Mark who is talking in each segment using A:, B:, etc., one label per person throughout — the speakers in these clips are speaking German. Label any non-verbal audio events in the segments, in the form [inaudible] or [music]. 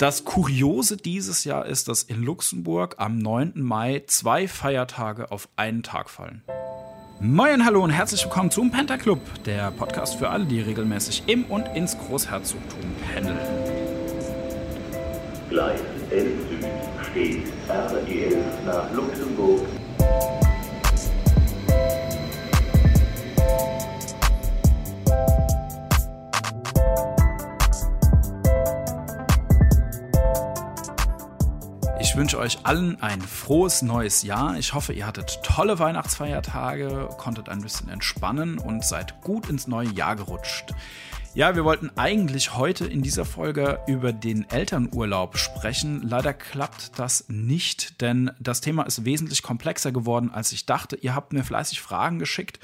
A: Das Kuriose dieses Jahr ist, dass in Luxemburg am 9. Mai zwei Feiertage auf einen Tag fallen. Moin, hallo und herzlich willkommen zum Pentaclub, der Podcast für alle, die regelmäßig im und ins Großherzogtum pendeln.
B: Gleis 11 Süd steht RE11 nach Luxemburg
A: wünsche euch allen ein frohes neues Jahr. Ich hoffe, ihr hattet tolle Weihnachtsfeiertage, konntet ein bisschen entspannen und seid gut ins neue Jahr gerutscht. Ja, wir wollten eigentlich heute in dieser Folge über den Elternurlaub sprechen. Leider klappt das nicht, denn das Thema ist wesentlich komplexer geworden, als ich dachte. Ihr habt mir fleißig Fragen geschickt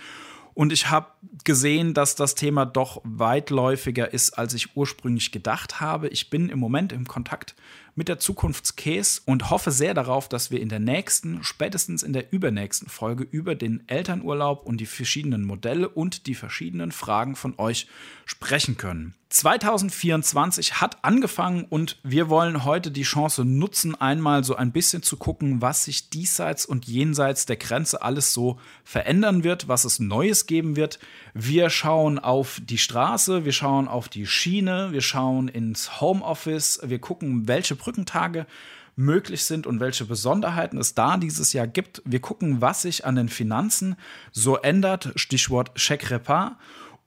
A: und ich habe gesehen, dass das Thema doch weitläufiger ist, als ich ursprünglich gedacht habe. Ich bin im Moment im Kontakt mit der Zukunftskäse und hoffe sehr darauf, dass wir in der nächsten, spätestens in der übernächsten Folge über den Elternurlaub und die verschiedenen Modelle und die verschiedenen Fragen von euch sprechen können. 2024 hat angefangen und wir wollen heute die Chance nutzen, einmal so ein bisschen zu gucken, was sich diesseits und jenseits der Grenze alles so verändern wird, was es Neues geben wird. Wir schauen auf die Straße, wir schauen auf die Schiene, wir schauen ins Homeoffice, wir gucken, welche Brückentage möglich sind und welche Besonderheiten es da dieses Jahr gibt. Wir gucken, was sich an den Finanzen so ändert, Stichwort Chèque Repas.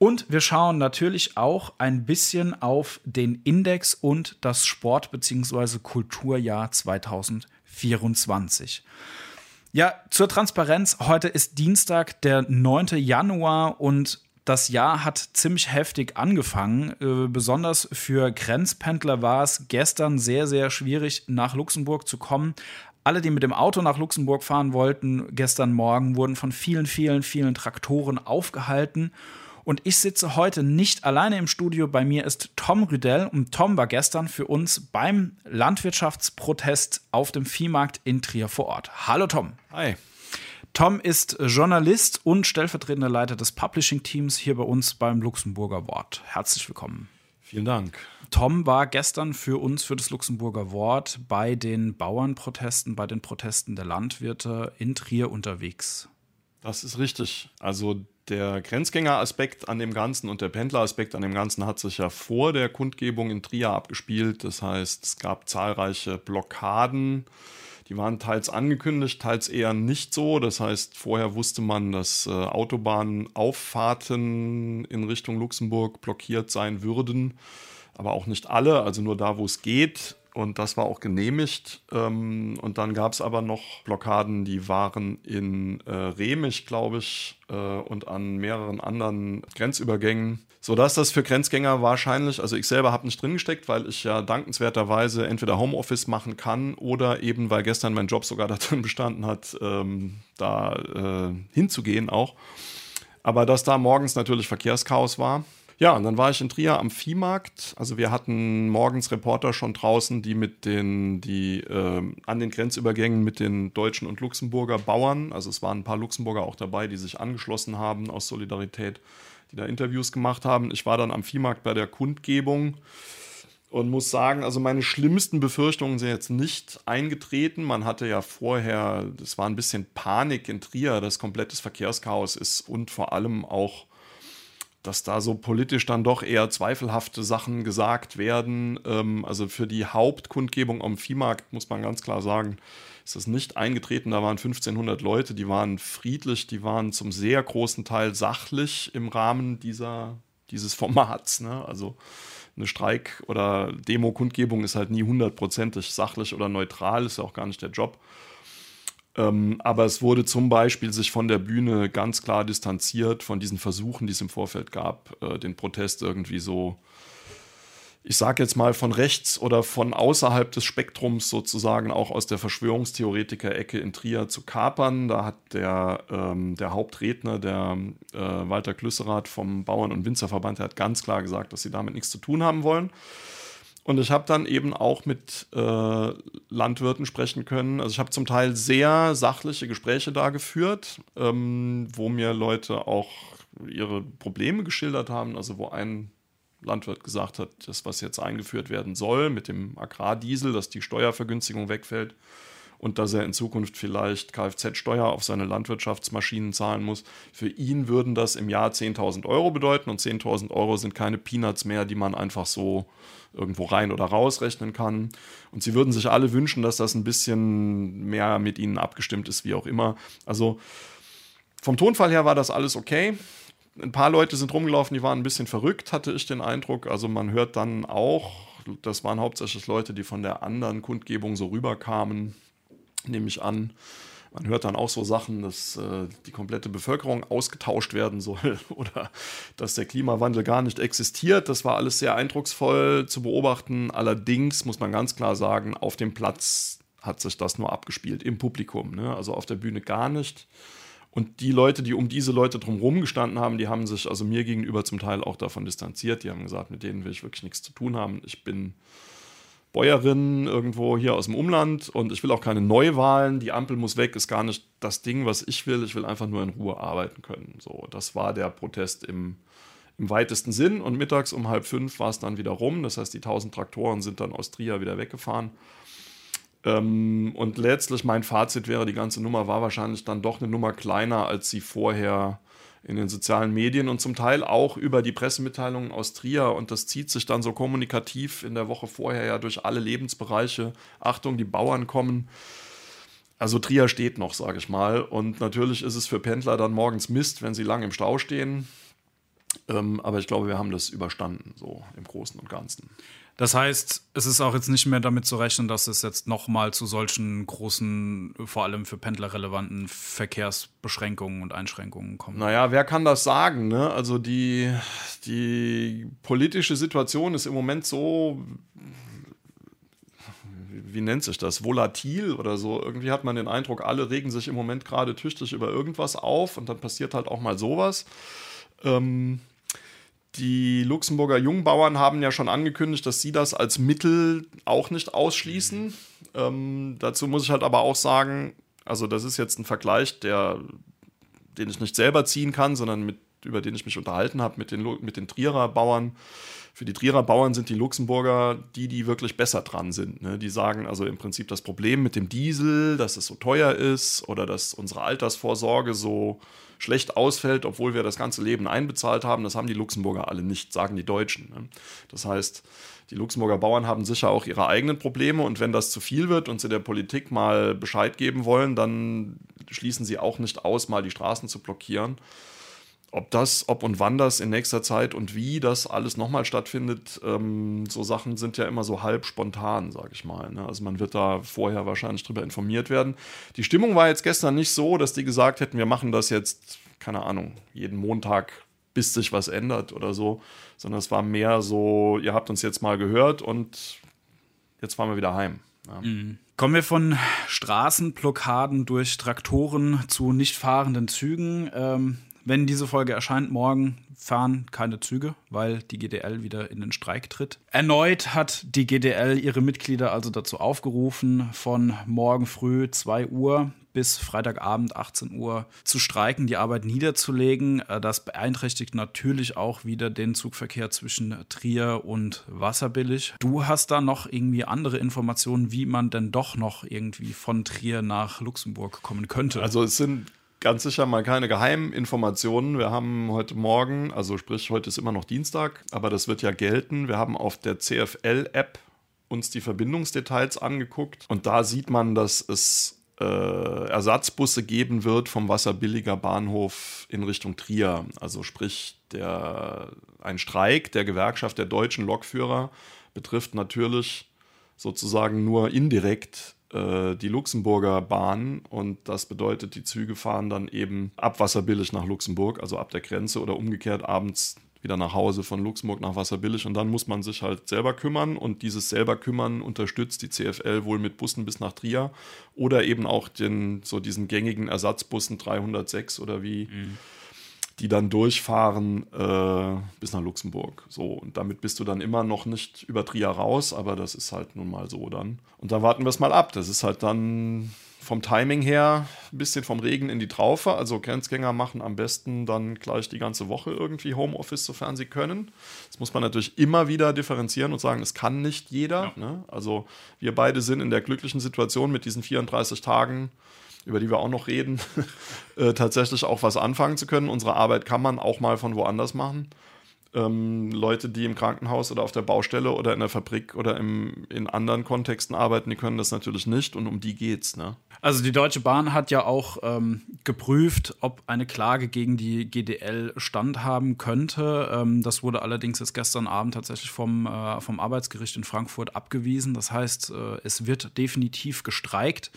A: Und wir schauen natürlich auch ein bisschen auf den Index und das Sport- bzw. Kulturjahr 2024. Ja, zur Transparenz. Heute ist Dienstag, der 9. Januar und das Jahr hat ziemlich heftig angefangen. Äh, besonders für Grenzpendler war es gestern sehr, sehr schwierig, nach Luxemburg zu kommen. Alle, die mit dem Auto nach Luxemburg fahren wollten, gestern Morgen wurden von vielen, vielen, vielen Traktoren aufgehalten. Und ich sitze heute nicht alleine im Studio. Bei mir ist Tom Rüdell und Tom war gestern für uns beim Landwirtschaftsprotest auf dem Viehmarkt in Trier vor Ort. Hallo Tom.
C: Hi.
A: Tom ist Journalist und stellvertretender Leiter des Publishing-Teams hier bei uns beim Luxemburger Wort. Herzlich willkommen.
C: Vielen Dank.
A: Tom war gestern für uns, für das Luxemburger Wort, bei den Bauernprotesten, bei den Protesten der Landwirte in Trier unterwegs.
C: Das ist richtig. Also der Grenzgängeraspekt an dem Ganzen und der Pendleraspekt an dem Ganzen hat sich ja vor der Kundgebung in Trier abgespielt. Das heißt, es gab zahlreiche Blockaden. Die waren teils angekündigt, teils eher nicht so. Das heißt, vorher wusste man, dass äh, Autobahnauffahrten in Richtung Luxemburg blockiert sein würden, aber auch nicht alle, also nur da, wo es geht und das war auch genehmigt. Ähm, und dann gab es aber noch Blockaden, die waren in äh, Remich, glaube ich, äh, und an mehreren anderen Grenzübergängen. Sodass das für Grenzgänger wahrscheinlich, also ich selber habe nicht drin gesteckt, weil ich ja dankenswerterweise entweder Homeoffice machen kann oder eben, weil gestern mein Job sogar [laughs] darin bestanden hat, ähm, da äh, hinzugehen auch. Aber dass da morgens natürlich Verkehrschaos war ja, und dann war ich in Trier am Viehmarkt. Also wir hatten morgens Reporter schon draußen, die mit den, die äh, an den Grenzübergängen mit den deutschen und Luxemburger Bauern, also es waren ein paar Luxemburger auch dabei, die sich angeschlossen haben aus Solidarität, die da Interviews gemacht haben. Ich war dann am Viehmarkt bei der Kundgebung und muss sagen, also meine schlimmsten Befürchtungen sind jetzt nicht eingetreten. Man hatte ja vorher, es war ein bisschen Panik in Trier, dass komplettes Verkehrschaos ist und vor allem auch dass da so politisch dann doch eher zweifelhafte Sachen gesagt werden. Ähm, also für die Hauptkundgebung am Viehmarkt muss man ganz klar sagen, ist das nicht eingetreten. Da waren 1500 Leute, die waren friedlich, die waren zum sehr großen Teil sachlich im Rahmen dieser, dieses Formats. Ne? Also eine Streik- oder Demo-Kundgebung ist halt nie hundertprozentig sachlich oder neutral, ist ja auch gar nicht der Job. Ähm, aber es wurde zum Beispiel sich von der Bühne ganz klar distanziert von diesen Versuchen, die es im Vorfeld gab, äh, den Protest irgendwie so, ich sage jetzt mal von rechts oder von außerhalb des Spektrums sozusagen auch aus der Verschwörungstheoretiker-Ecke in Trier zu kapern. Da hat der, ähm, der Hauptredner, der äh, Walter Klüsserath vom Bauern- und Winzerverband, der hat ganz klar gesagt, dass sie damit nichts zu tun haben wollen. Und ich habe dann eben auch mit äh, Landwirten sprechen können. Also ich habe zum Teil sehr sachliche Gespräche da geführt, ähm, wo mir Leute auch ihre Probleme geschildert haben. Also wo ein Landwirt gesagt hat, das, was jetzt eingeführt werden soll mit dem Agrardiesel, dass die Steuervergünstigung wegfällt und dass er in Zukunft vielleicht Kfz-Steuer auf seine Landwirtschaftsmaschinen zahlen muss. Für ihn würden das im Jahr 10.000 Euro bedeuten und 10.000 Euro sind keine Peanuts mehr, die man einfach so irgendwo rein oder raus rechnen kann. Und sie würden sich alle wünschen, dass das ein bisschen mehr mit ihnen abgestimmt ist, wie auch immer. Also vom Tonfall her war das alles okay. Ein paar Leute sind rumgelaufen, die waren ein bisschen verrückt, hatte ich den Eindruck. Also man hört dann auch, das waren hauptsächlich Leute, die von der anderen Kundgebung so rüberkamen, nehme ich an. Man hört dann auch so Sachen, dass äh, die komplette Bevölkerung ausgetauscht werden soll [laughs] oder dass der Klimawandel gar nicht existiert. Das war alles sehr eindrucksvoll zu beobachten. Allerdings muss man ganz klar sagen, auf dem Platz hat sich das nur abgespielt, im Publikum. Ne? Also auf der Bühne gar nicht. Und die Leute, die um diese Leute drumherum gestanden haben, die haben sich also mir gegenüber zum Teil auch davon distanziert. Die haben gesagt, mit denen will ich wirklich nichts zu tun haben. Ich bin Bäuerin irgendwo hier aus dem Umland und ich will auch keine Neuwahlen. Die Ampel muss weg, ist gar nicht das Ding, was ich will. Ich will einfach nur in Ruhe arbeiten können. So, das war der Protest im, im weitesten Sinn. Und mittags um halb fünf war es dann wieder rum. Das heißt, die 1000 Traktoren sind dann aus Trier wieder weggefahren. Ähm, und letztlich mein Fazit wäre, die ganze Nummer war wahrscheinlich dann doch eine Nummer kleiner, als sie vorher in den sozialen Medien und zum Teil auch über die Pressemitteilungen aus Trier. Und das zieht sich dann so kommunikativ in der Woche vorher ja durch alle Lebensbereiche. Achtung, die Bauern kommen. Also Trier steht noch, sage ich mal. Und natürlich ist es für Pendler dann morgens Mist, wenn sie lang im Stau stehen. Ähm, aber ich glaube, wir haben das überstanden, so im Großen und Ganzen.
A: Das heißt, es ist auch jetzt nicht mehr damit zu rechnen, dass es jetzt nochmal zu solchen großen, vor allem für Pendler relevanten Verkehrsbeschränkungen und Einschränkungen kommt.
C: Naja, wer kann das sagen? Ne? Also die, die politische Situation ist im Moment so, wie nennt sich das, volatil oder so. Irgendwie hat man den Eindruck, alle regen sich im Moment gerade tüchtig über irgendwas auf und dann passiert halt auch mal sowas. Ähm, die Luxemburger Jungbauern haben ja schon angekündigt, dass sie das als Mittel auch nicht ausschließen. Ähm, dazu muss ich halt aber auch sagen, also das ist jetzt ein Vergleich, der, den ich nicht selber ziehen kann, sondern mit, über den ich mich unterhalten habe mit den, mit den Trierer Bauern. Für die Trierer Bauern sind die Luxemburger die, die wirklich besser dran sind. Ne? Die sagen also im Prinzip das Problem mit dem Diesel, dass es so teuer ist oder dass unsere Altersvorsorge so schlecht ausfällt, obwohl wir das ganze Leben einbezahlt haben. Das haben die Luxemburger alle nicht, sagen die Deutschen. Ne? Das heißt, die Luxemburger Bauern haben sicher auch ihre eigenen Probleme und wenn das zu viel wird und sie der Politik mal Bescheid geben wollen, dann schließen sie auch nicht aus, mal die Straßen zu blockieren. Ob das, ob und wann das in nächster Zeit und wie das alles nochmal stattfindet, ähm, so Sachen sind ja immer so halb spontan, sage ich mal. Ne? Also man wird da vorher wahrscheinlich drüber informiert werden. Die Stimmung war jetzt gestern nicht so, dass die gesagt hätten, wir machen das jetzt, keine Ahnung, jeden Montag, bis sich was ändert oder so, sondern es war mehr so, ihr habt uns jetzt mal gehört und jetzt fahren wir wieder heim. Ja.
A: Mhm. Kommen wir von Straßenblockaden durch Traktoren zu nicht fahrenden Zügen. Ähm, wenn diese Folge erscheint, morgen fahren keine Züge, weil die GDL wieder in den Streik tritt. Erneut hat die GDL ihre Mitglieder also dazu aufgerufen, von morgen früh 2 Uhr bis Freitagabend 18 Uhr zu streiken, die Arbeit niederzulegen. Äh, das beeinträchtigt natürlich auch wieder den Zugverkehr zwischen Trier und Wasserbillig. Du hast da noch irgendwie andere Informationen, wie man denn doch noch irgendwie von Trier nach Luxemburg kommen könnte.
C: Also es sind ganz sicher mal keine geheimen Informationen. Wir haben heute Morgen, also sprich, heute ist immer noch Dienstag, aber das wird ja gelten. Wir haben auf der CFL-App uns die Verbindungsdetails angeguckt und da sieht man, dass es äh, Ersatzbusse geben wird vom Wasserbilliger Bahnhof in Richtung Trier. Also sprich, der, ein Streik der Gewerkschaft der deutschen Lokführer betrifft natürlich sozusagen nur indirekt äh, die Luxemburger Bahn und das bedeutet, die Züge fahren dann eben ab Wasserbillig nach Luxemburg, also ab der Grenze oder umgekehrt abends wieder nach Hause von Luxemburg nach Wasserbillig. Und dann muss man sich halt selber kümmern und dieses selber kümmern unterstützt die CFL wohl mit Bussen bis nach Trier oder eben auch den so diesen gängigen Ersatzbussen 306 oder wie mhm die dann durchfahren äh, bis nach Luxemburg. So, und damit bist du dann immer noch nicht über Trier raus, aber das ist halt nun mal so dann. Und da warten wir es mal ab. Das ist halt dann vom Timing her ein bisschen vom Regen in die Traufe. Also Grenzgänger machen am besten dann gleich die ganze Woche irgendwie Homeoffice, sofern sie können. Das muss man natürlich immer wieder differenzieren und sagen, es kann nicht jeder. Ja. Ne? Also wir beide sind in der glücklichen Situation mit diesen 34 Tagen über die wir auch noch reden, [laughs] äh, tatsächlich auch was anfangen zu können. Unsere Arbeit kann man auch mal von woanders machen ähm, Leute, die im Krankenhaus oder auf der Baustelle oder in der Fabrik oder im, in anderen Kontexten arbeiten, die können das natürlich nicht und um die geht's. Ne?
A: Also die Deutsche Bahn hat ja auch ähm, geprüft, ob eine Klage gegen die GDL standhaben könnte. Ähm, das wurde allerdings jetzt gestern Abend tatsächlich vom, äh, vom Arbeitsgericht in Frankfurt abgewiesen. Das heißt, äh, es wird definitiv gestreikt.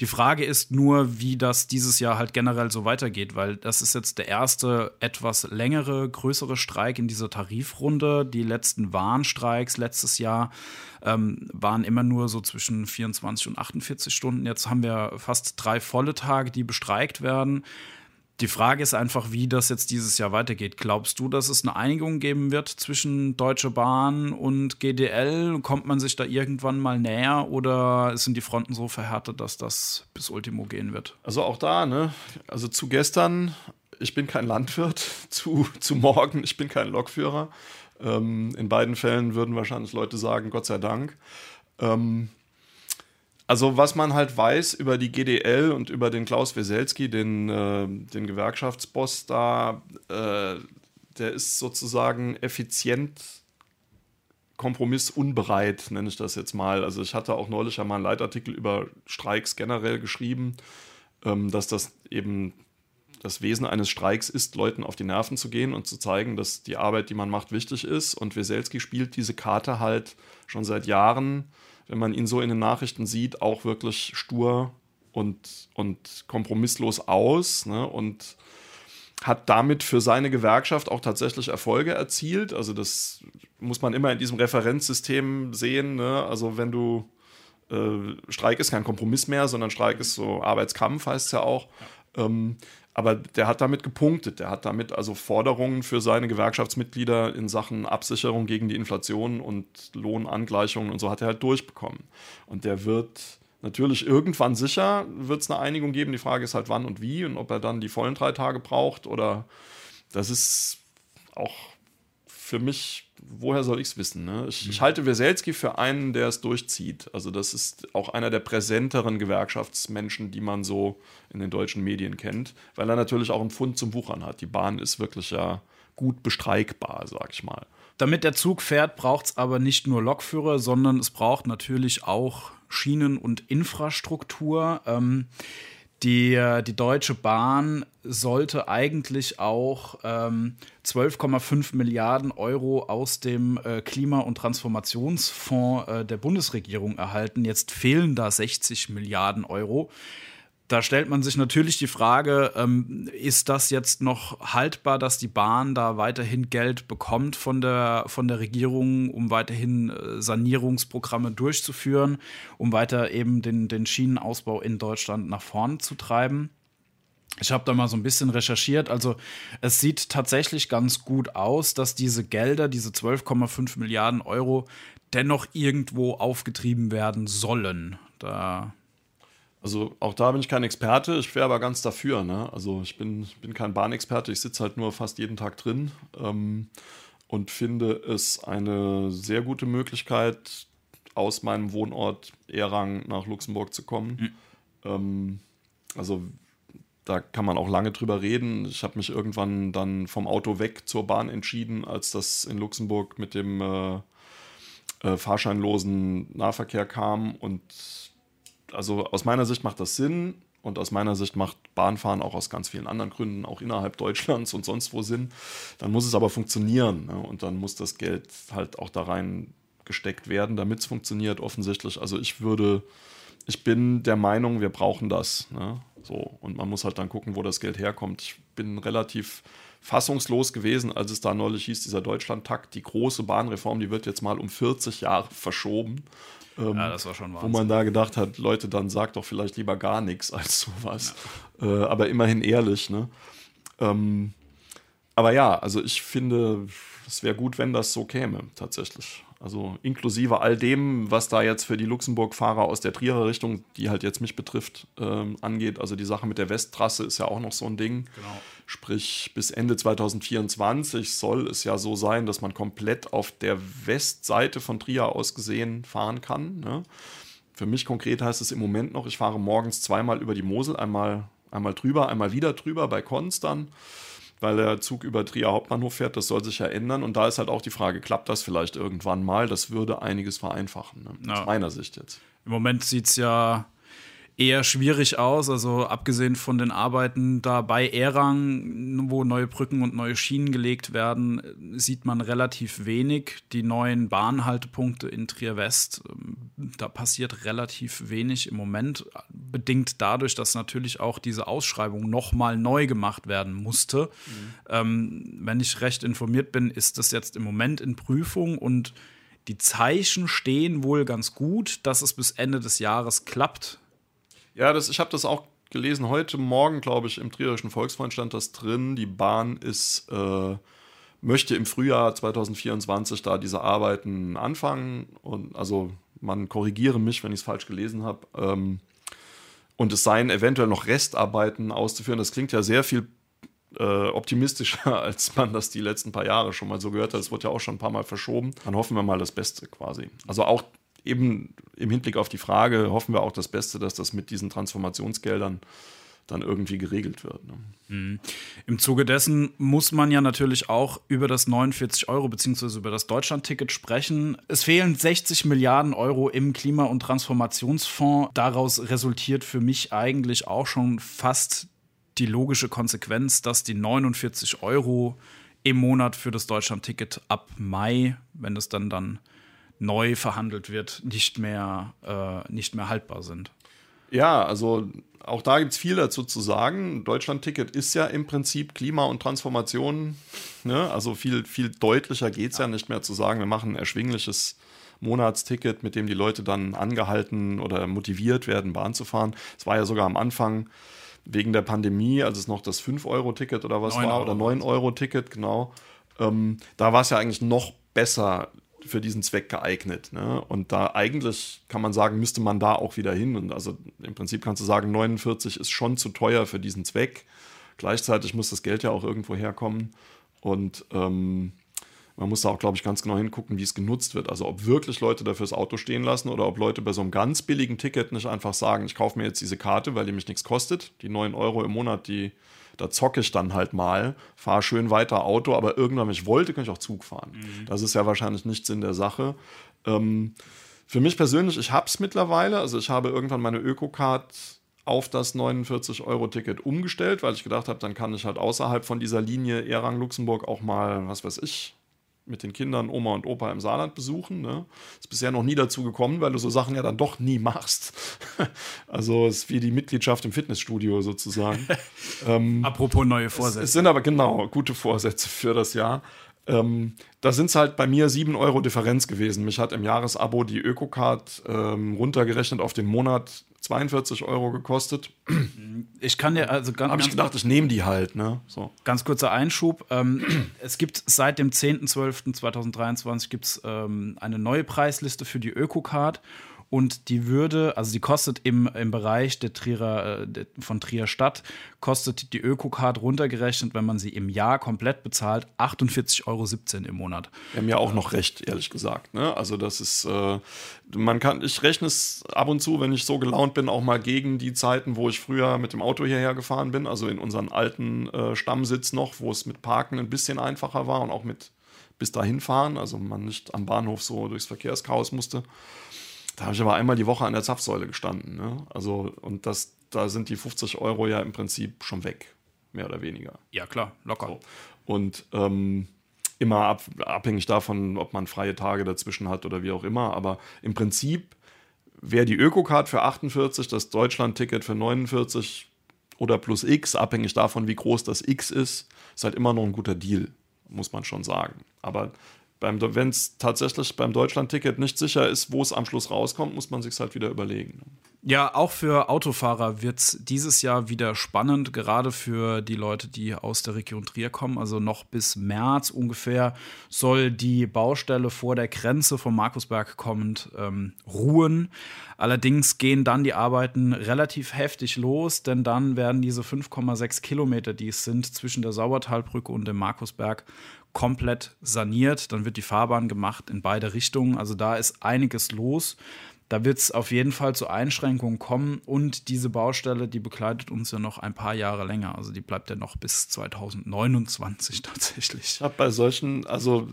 A: Die Frage ist nur, wie das dieses Jahr halt generell so weitergeht, weil das ist jetzt der erste etwas längere, größere Streik in dieser Tarifrunde. Die letzten Warnstreiks letztes Jahr ähm, waren immer nur so zwischen 24 und 48 Stunden. Jetzt haben wir fast drei volle Tage, die bestreikt werden. Die Frage ist einfach, wie das jetzt dieses Jahr weitergeht. Glaubst du, dass es eine Einigung geben wird zwischen Deutsche Bahn und GDL? Kommt man sich da irgendwann mal näher oder sind die Fronten so verhärtet, dass das bis Ultimo gehen wird?
C: Also auch da, ne? Also zu gestern, ich bin kein Landwirt, [laughs] zu, zu morgen, ich bin kein Lokführer. Ähm, in beiden Fällen würden wahrscheinlich Leute sagen, Gott sei Dank. Ähm, also was man halt weiß über die GDL und über den Klaus Weselski, den, äh, den Gewerkschaftsboss da, äh, der ist sozusagen effizient kompromissunbereit, nenne ich das jetzt mal. Also ich hatte auch neulich einmal einen Leitartikel über Streiks generell geschrieben, ähm, dass das eben das Wesen eines Streiks ist, Leuten auf die Nerven zu gehen und zu zeigen, dass die Arbeit, die man macht, wichtig ist. Und Weselski spielt diese Karte halt schon seit Jahren wenn man ihn so in den Nachrichten sieht, auch wirklich stur und, und kompromisslos aus ne? und hat damit für seine Gewerkschaft auch tatsächlich Erfolge erzielt. Also das muss man immer in diesem Referenzsystem sehen. Ne? Also wenn du äh, Streik ist kein Kompromiss mehr, sondern Streik ist so Arbeitskampf, heißt es ja auch. Ähm, aber der hat damit gepunktet. Der hat damit also Forderungen für seine Gewerkschaftsmitglieder in Sachen Absicherung gegen die Inflation und Lohnangleichungen und so hat er halt durchbekommen. Und der wird natürlich irgendwann sicher, wird es eine Einigung geben. Die Frage ist halt wann und wie und ob er dann die vollen drei Tage braucht oder das ist auch für mich, woher soll ich es wissen? Ne? Ich, ich, halte Weselski für einen, der es durchzieht. Also das ist auch einer der präsenteren Gewerkschaftsmenschen, die man so in den deutschen Medien kennt, weil er natürlich auch einen Pfund zum Wuchern hat. Die Bahn ist wirklich ja gut bestreikbar, sag ich mal.
A: Damit der Zug fährt, braucht es aber nicht nur Lokführer, sondern es braucht natürlich auch Schienen und Infrastruktur. Ähm, die, äh, die Deutsche Bahn sollte eigentlich auch ähm, 12,5 Milliarden Euro aus dem äh, Klima- und Transformationsfonds äh, der Bundesregierung erhalten. Jetzt fehlen da 60 Milliarden Euro da stellt man sich natürlich die Frage, ähm, ist das jetzt noch haltbar, dass die Bahn da weiterhin Geld bekommt von der, von der Regierung, um weiterhin äh, Sanierungsprogramme durchzuführen, um weiter eben den, den Schienenausbau in Deutschland nach vorne zu treiben? Ich habe da mal so ein bisschen recherchiert. Also es sieht tatsächlich ganz gut aus, dass diese Gelder, diese 12,5 Milliarden Euro, dennoch irgendwo aufgetrieben werden sollen. Da
C: also auch da bin ich kein Experte, ich wäre aber ganz dafür. Ne? Also ich bin, bin kein Bahnexperte, ich sitze halt nur fast jeden Tag drin ähm, und finde es eine sehr gute Möglichkeit, aus meinem Wohnort Erang nach Luxemburg zu kommen. Mhm. Ähm, also da kann man auch lange drüber reden. Ich habe mich irgendwann dann vom Auto weg zur Bahn entschieden, als das in Luxemburg mit dem äh, äh, fahrscheinlosen Nahverkehr kam und also aus meiner Sicht macht das Sinn und aus meiner Sicht macht Bahnfahren auch aus ganz vielen anderen Gründen, auch innerhalb [laughs] Deutschlands und sonst wo Sinn. Dann muss es aber funktionieren ne? und dann muss das Geld halt auch da rein gesteckt werden, damit es funktioniert, offensichtlich. Also ich würde, ich bin der Meinung, wir brauchen das. Ne? So, und man muss halt dann gucken, wo das Geld herkommt. Ich bin relativ fassungslos gewesen, als es da neulich hieß, dieser Deutschlandtakt, die große Bahnreform, die wird jetzt mal um 40 Jahre verschoben.
A: Ähm, ja, das war schon
C: Wahnsinn. Wo man da gedacht hat, Leute, dann sagt doch vielleicht lieber gar nichts als sowas. Ja. Äh, aber immerhin ehrlich, ne? Ähm, aber ja, also ich finde, es wäre gut, wenn das so käme, tatsächlich. Also inklusive all dem, was da jetzt für die Luxemburg-Fahrer aus der Trierer Richtung, die halt jetzt mich betrifft, ähm, angeht. Also die Sache mit der Westtrasse ist ja auch noch so ein Ding.
A: Genau.
C: Sprich, bis Ende 2024 soll es ja so sein, dass man komplett auf der Westseite von Trier aus gesehen fahren kann. Ne? Für mich konkret heißt es im Moment noch, ich fahre morgens zweimal über die Mosel, einmal, einmal drüber, einmal wieder drüber bei Konstanz weil der Zug über Trier Hauptbahnhof fährt. Das soll sich ja ändern. Und da ist halt auch die Frage, klappt das vielleicht irgendwann mal? Das würde einiges vereinfachen, ne?
A: Ja.
C: aus meiner Sicht jetzt.
A: Im Moment sieht es ja eher schwierig aus. Also abgesehen von den Arbeiten da bei Erang, wo neue Brücken und neue Schienen gelegt werden, sieht man relativ wenig. Die neuen Bahnhaltepunkte in Trier West, ähm, da passiert relativ wenig im Moment, bedingt dadurch, dass natürlich auch diese Ausschreibung nochmal neu gemacht werden musste. Ähm, wenn ich recht informiert bin, ist das jetzt im Moment in Prüfung und die Zeichen stehen wohl ganz gut, dass es bis Ende des Jahres klappt.
C: Ja, das, ich habe das auch gelesen. Heute Morgen, glaube ich, im Trierischen Volksfreund stand das drin. Die Bahn ist, äh, möchte im Frühjahr 2024 da diese Arbeiten anfangen. Und also man korrigiere mich, wenn ich es falsch gelesen habe. Ähm, und es seien eventuell noch Restarbeiten auszuführen. Das klingt ja sehr viel äh, optimistischer, [laughs] als man das die letzten paar Jahre schon mal so gehört hat. Es wird ja auch schon ein paar Mal verschoben. Dann hoffen wir mal das Beste quasi. Also auch eben im Hinblick auf die Frage hoffen wir auch das Beste, dass das mit diesen Transformationsgeldern dann irgendwie geregelt wird. Ne?
A: Im Zuge dessen muss man ja natürlich auch über das 49 Euro bzw. über das Deutschlandticket sprechen. Es fehlen 60 Milliarden Euro im Klima- und Transformationsfonds. Daraus resultiert für mich eigentlich auch schon fast die logische Konsequenz, dass die 49 Euro im Monat für das Deutschlandticket ab Mai, wenn es dann dann neu verhandelt wird, nicht mehr, äh, nicht mehr haltbar sind.
C: Ja, also auch da gibt es viel dazu zu sagen. Deutschland-Ticket ist ja im Prinzip Klima und Transformation. Ne? Also viel, viel deutlicher geht es ja. ja nicht mehr zu sagen, wir machen ein erschwingliches Monatsticket, mit dem die Leute dann angehalten oder motiviert werden, Bahn zu fahren. Es war ja sogar am Anfang wegen der Pandemie, als es noch das 5-Euro-Ticket oder was
A: 9
C: war,
A: Euro.
C: oder 9-Euro-Ticket, genau. Ähm, da war es ja eigentlich noch besser für diesen Zweck geeignet. Ne? Und da eigentlich kann man sagen, müsste man da auch wieder hin. Und also im Prinzip kannst du sagen, 49 ist schon zu teuer für diesen Zweck. Gleichzeitig muss das Geld ja auch irgendwo herkommen. Und ähm, man muss da auch, glaube ich, ganz genau hingucken, wie es genutzt wird. Also ob wirklich Leute dafür das Auto stehen lassen oder ob Leute bei so einem ganz billigen Ticket nicht einfach sagen, ich kaufe mir jetzt diese Karte, weil die mich nichts kostet. Die 9 Euro im Monat, die, da zocke ich dann halt mal, fahre schön weiter Auto, aber irgendwann, wenn ich wollte, kann ich auch Zug fahren. Das ist ja wahrscheinlich nicht Sinn der Sache. Ähm, für mich persönlich, ich habe es mittlerweile. Also ich habe irgendwann meine Öko-Card auf das 49-Euro-Ticket umgestellt, weil ich gedacht habe, dann kann ich halt außerhalb von dieser Linie Erang-Luxemburg auch mal, was weiß ich, mit den Kindern Oma und Opa im Saarland besuchen. Ne? Ist bisher noch nie dazu gekommen, weil du so Sachen ja dann doch nie machst. [laughs] also es ist wie die Mitgliedschaft im Fitnessstudio sozusagen. [laughs] ähm,
A: Apropos neue
C: es,
A: Vorsätze.
C: es sind aber genau gute Vorsätze für das Jahr. Ähm, da sind es halt bei mir 7 Euro Differenz gewesen. Mich hat im Jahresabo die Ökocard ähm, runtergerechnet auf den Monat 42 Euro gekostet.
A: Ich kann dir also ganz,
C: Habe ich gedacht, ich nehme die halt. Ne? So.
A: ganz kurzer Einschub. Ähm, es gibt seit dem 10.12.2023 gibt es ähm, eine neue Preisliste für die Öko-Card. Und die würde, also die kostet im, im Bereich der Trierer, äh, von Trier Stadt, kostet die Öko-Card runtergerechnet, wenn man sie im Jahr komplett bezahlt, 48,17 Euro im Monat.
C: Wir haben ja auch noch recht, ehrlich gesagt. Ne? Also das ist, äh, man kann, ich rechne es ab und zu, wenn ich so gelaunt bin, auch mal gegen die Zeiten, wo ich früher mit dem Auto hierher gefahren bin, also in unseren alten äh, Stammsitz noch, wo es mit Parken ein bisschen einfacher war und auch mit bis dahin fahren, also man nicht am Bahnhof so durchs Verkehrschaos musste. Da habe ich aber einmal die Woche an der Zapfsäule gestanden. Ne? Also, und das, da sind die 50 Euro ja im Prinzip schon weg, mehr oder weniger.
A: Ja, klar, locker.
C: So. Und ähm, immer ab, abhängig davon, ob man freie Tage dazwischen hat oder wie auch immer. Aber im Prinzip wäre die Öko-Card für 48, das Deutschland-Ticket für 49 oder plus X, abhängig davon, wie groß das X ist, ist halt immer noch ein guter Deal, muss man schon sagen. Aber wenn es tatsächlich beim Deutschland-Ticket nicht sicher ist, wo es am Schluss rauskommt, muss man sich halt wieder überlegen.
A: Ja, auch für Autofahrer wird es dieses Jahr wieder spannend, gerade für die Leute, die aus der Region Trier kommen. Also noch bis März ungefähr soll die Baustelle vor der Grenze von Markusberg kommend ähm, ruhen. Allerdings gehen dann die Arbeiten relativ heftig los, denn dann werden diese 5,6 Kilometer, die es sind, zwischen der Saubertalbrücke und dem Markusberg komplett saniert. Dann wird die Fahrbahn gemacht in beide Richtungen. Also da ist einiges los. Da wird es auf jeden Fall zu Einschränkungen kommen und diese Baustelle, die begleitet uns ja noch ein paar Jahre länger. Also die bleibt ja noch bis 2029 [laughs] tatsächlich.
C: Ich habe bei solchen, also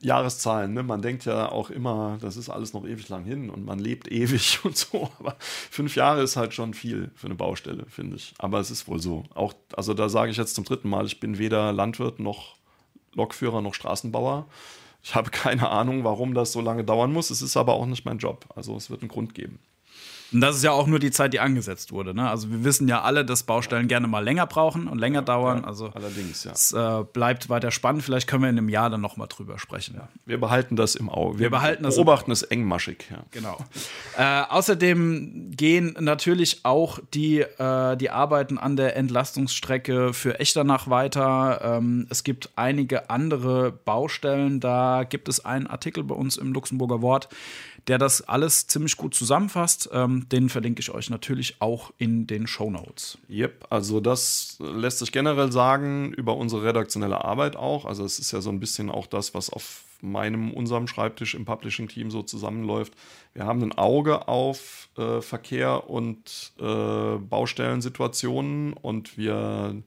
C: Jahreszahlen, ne? man denkt ja auch immer, das ist alles noch ewig lang hin und man lebt ewig [laughs] und so. Aber fünf Jahre ist halt schon viel für eine Baustelle, finde ich. Aber es ist wohl so. Auch, also da sage ich jetzt zum dritten Mal, ich bin weder Landwirt noch Lokführer noch Straßenbauer. Ich habe keine Ahnung, warum das so lange dauern muss. Es ist aber auch nicht mein Job. Also es wird einen Grund geben.
A: Und das ist ja auch nur die Zeit, die angesetzt wurde. Ne? Also wir wissen ja alle, dass Baustellen gerne mal länger brauchen und länger ja, dauern.
C: Ja,
A: also
C: allerdings, ja.
A: Es äh, bleibt weiter spannend. Vielleicht können wir in einem Jahr dann noch mal drüber sprechen. Ja.
C: Wir behalten das im Auge.
A: Wir, wir behalten das
C: beobachten es engmaschig. Ja.
A: Genau. äh, außerdem gehen natürlich auch die, äh, die Arbeiten an der Entlastungsstrecke für Echternach weiter. Ähm, es gibt einige andere Baustellen. Da gibt es einen Artikel bei uns im Luxemburger Wort der das alles ziemlich gut zusammenfasst. Ähm, den verlinke ich euch natürlich auch in den Show Notes.
C: Yep, also das lässt sich generell sagen über unsere redaktionelle Arbeit auch. Also es ist ja so ein bisschen auch das, was auf meinem, unserem Schreibtisch im Publishing-Team so zusammenläuft. Wir haben ein Auge auf äh, Verkehr und äh, Baustellensituationen und wir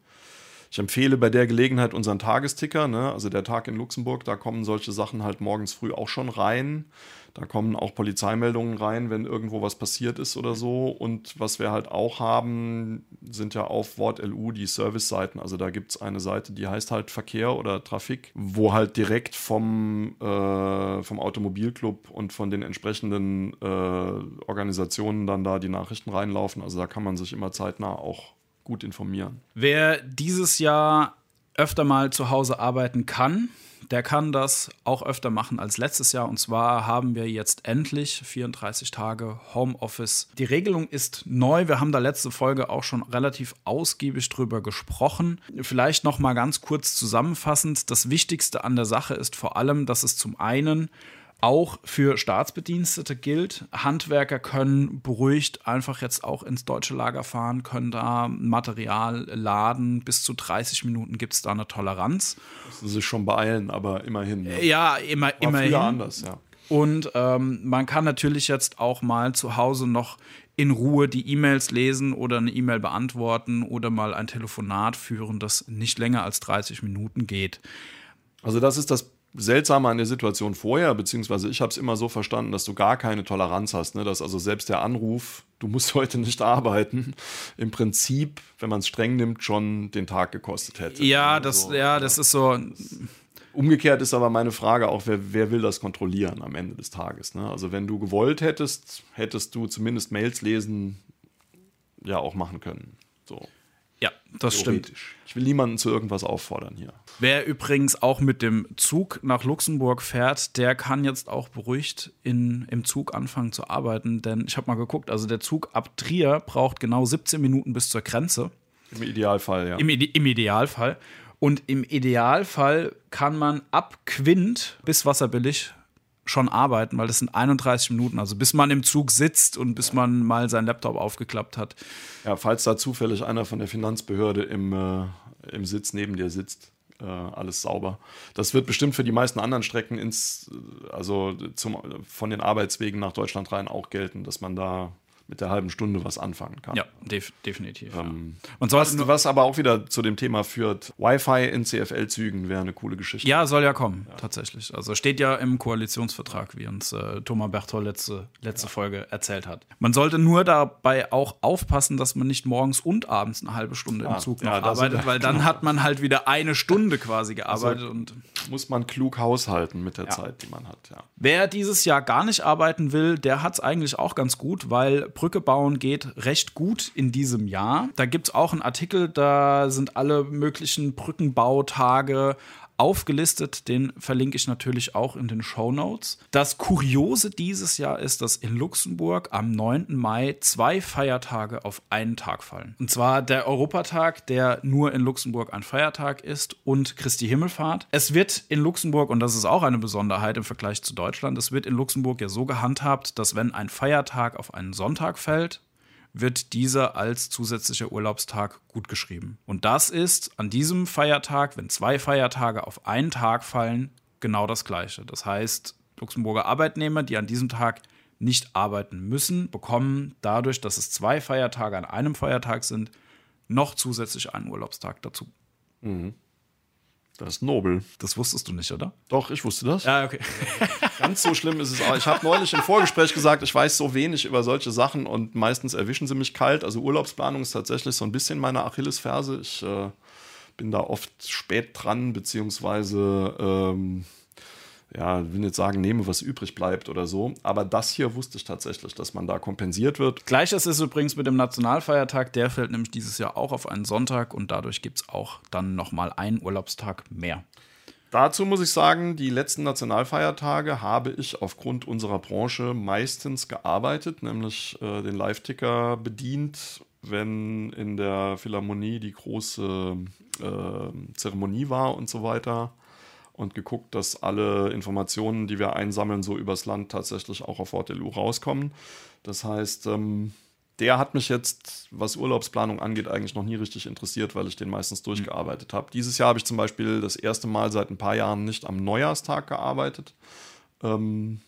C: ich empfehle bei der Gelegenheit unseren Tagesticker, ne? also der Tag in Luxemburg, da kommen solche Sachen halt morgens früh auch schon rein. Da kommen auch Polizeimeldungen rein, wenn irgendwo was passiert ist oder so. Und was wir halt auch haben, sind ja auf Wort.lu die Service-Seiten. Also da gibt es eine Seite, die heißt halt Verkehr oder Trafik, wo halt direkt vom, äh, vom Automobilclub und von den entsprechenden äh, Organisationen dann da die Nachrichten reinlaufen. Also da kann man sich immer zeitnah auch gut informieren.
A: Wer dieses Jahr öfter mal zu Hause arbeiten kann, der kann das auch öfter machen als letztes Jahr. Und zwar haben wir jetzt endlich 34 Tage Homeoffice. Die Regelung ist neu. Wir haben da letzte Folge auch schon relativ ausgiebig drüber gesprochen. Vielleicht noch mal ganz kurz zusammenfassend. Das Wichtigste an der Sache ist vor allem, dass es zum einen auch für Staatsbedienstete gilt. Handwerker können beruhigt einfach jetzt auch ins deutsche Lager fahren, können da Material laden. Bis zu 30 Minuten gibt es da eine Toleranz.
C: Müssen sich schon beeilen, aber immerhin.
A: Ja, ja immer, War immerhin.
C: anders, ja.
A: Und ähm, man kann natürlich jetzt auch mal zu Hause noch in Ruhe die E-Mails lesen oder eine E-Mail beantworten oder mal ein Telefonat führen, das nicht länger als 30 Minuten geht.
C: Also das ist das Seltsame an der Situation vorher, beziehungsweise ich habe es immer so verstanden, dass du gar keine Toleranz hast, ne? dass also selbst der Anruf, du musst [laughs] heute nicht arbeiten, im Prinzip, wenn man es streng nimmt, schon den Tag gekostet hätte.
A: Ja, ne? das, so, ja, das ist so.
C: Umgekehrt ist aber meine Frage auch, wer, wer will das kontrollieren am Ende des Tages? Ne? Also wenn du gewollt hättest, hättest du zumindest Mails lesen ja auch machen können. So.
A: Ja, das stimmt.
C: Ich will niemanden zu irgendwas auffordern hier.
A: Wer übrigens auch mit dem Zug nach Luxemburg fährt, der kann jetzt auch beruhigt in, im Zug anfangen zu arbeiten. Denn ich habe mal geguckt, also der Zug ab Trier braucht genau 17 Minuten bis zur Grenze.
C: Im Idealfall, ja.
A: Im, Im Idealfall. Und im Idealfall kann man ab Quint bis Wasserbillig schon arbeiten, weil das sind 31 Minuten, also bis man im Zug sitzt und bis man mal seinen Laptop aufgeklappt hat.
C: Ja, falls da zufällig einer von der Finanzbehörde im, äh, im Sitz neben dir sitzt, äh, alles sauber. Das wird bestimmt für die meisten anderen Strecken ins, also zum, von den Arbeitswegen nach Deutschland rein auch gelten, dass man da mit der halben Stunde was anfangen kann.
A: Ja, def definitiv.
C: Ähm, ja. Und was, was aber auch wieder zu dem Thema führt, Wi-Fi in CFL-Zügen wäre eine coole Geschichte.
A: Ja, soll ja kommen, ja. tatsächlich. Also steht ja im Koalitionsvertrag, wie uns äh, Thomas Berthold letzte, letzte ja. Folge erzählt hat. Man sollte nur dabei auch aufpassen, dass man nicht morgens und abends eine halbe Stunde im ah, Zug noch arbeitet, weil dann hat man halt wieder eine Stunde quasi gearbeitet. Also und
C: muss man klug haushalten mit der Zeit, die man hat.
A: Wer dieses Jahr gar nicht arbeiten will, der hat es eigentlich auch ganz gut, weil Brücke bauen geht recht gut in diesem Jahr. Da gibt es auch einen Artikel, da sind alle möglichen Brückenbautage aufgelistet, den verlinke ich natürlich auch in den Show Notes. Das Kuriose dieses Jahr ist, dass in Luxemburg am 9. Mai zwei Feiertage auf einen Tag fallen. Und zwar der Europatag, der nur in Luxemburg ein Feiertag ist, und Christi Himmelfahrt. Es wird in Luxemburg, und das ist auch eine Besonderheit im Vergleich zu Deutschland, es wird in Luxemburg ja so gehandhabt, dass wenn ein Feiertag auf einen Sonntag fällt, wird dieser als zusätzlicher Urlaubstag gutgeschrieben. Und das ist an diesem Feiertag, wenn zwei Feiertage auf einen Tag fallen, genau das Gleiche. Das heißt, Luxemburger Arbeitnehmer, die an diesem Tag nicht arbeiten müssen, bekommen dadurch, dass es zwei Feiertage an einem Feiertag sind, noch zusätzlich einen Urlaubstag dazu.
C: Mhm. Das ist nobel.
A: Das wusstest du nicht, oder?
C: Doch, ich wusste das.
A: Ja, okay. [laughs]
C: Ganz so schlimm ist es auch. Ich habe neulich im Vorgespräch gesagt, ich weiß so wenig über solche Sachen und meistens erwischen sie mich kalt. Also Urlaubsplanung ist tatsächlich so ein bisschen meine Achillesferse. Ich äh, bin da oft spät dran, beziehungsweise ähm, ja, will nicht sagen, nehme, was übrig bleibt oder so. Aber das hier wusste ich tatsächlich, dass man da kompensiert wird.
A: Gleiches ist übrigens mit dem Nationalfeiertag. Der fällt nämlich dieses Jahr auch auf einen Sonntag und dadurch gibt es auch dann nochmal einen Urlaubstag mehr.
C: Dazu muss ich sagen, die letzten Nationalfeiertage habe ich aufgrund unserer Branche meistens gearbeitet, nämlich äh, den Live-Ticker bedient, wenn in der Philharmonie die große äh, Zeremonie war und so weiter und geguckt, dass alle Informationen, die wir einsammeln, so übers Land tatsächlich auch auf Fortelu rauskommen. Das heißt, ähm, der hat mich jetzt, was Urlaubsplanung angeht, eigentlich noch nie richtig interessiert, weil ich den meistens durchgearbeitet habe. Dieses Jahr habe ich zum Beispiel das erste Mal seit ein paar Jahren nicht am Neujahrstag gearbeitet. Ähm,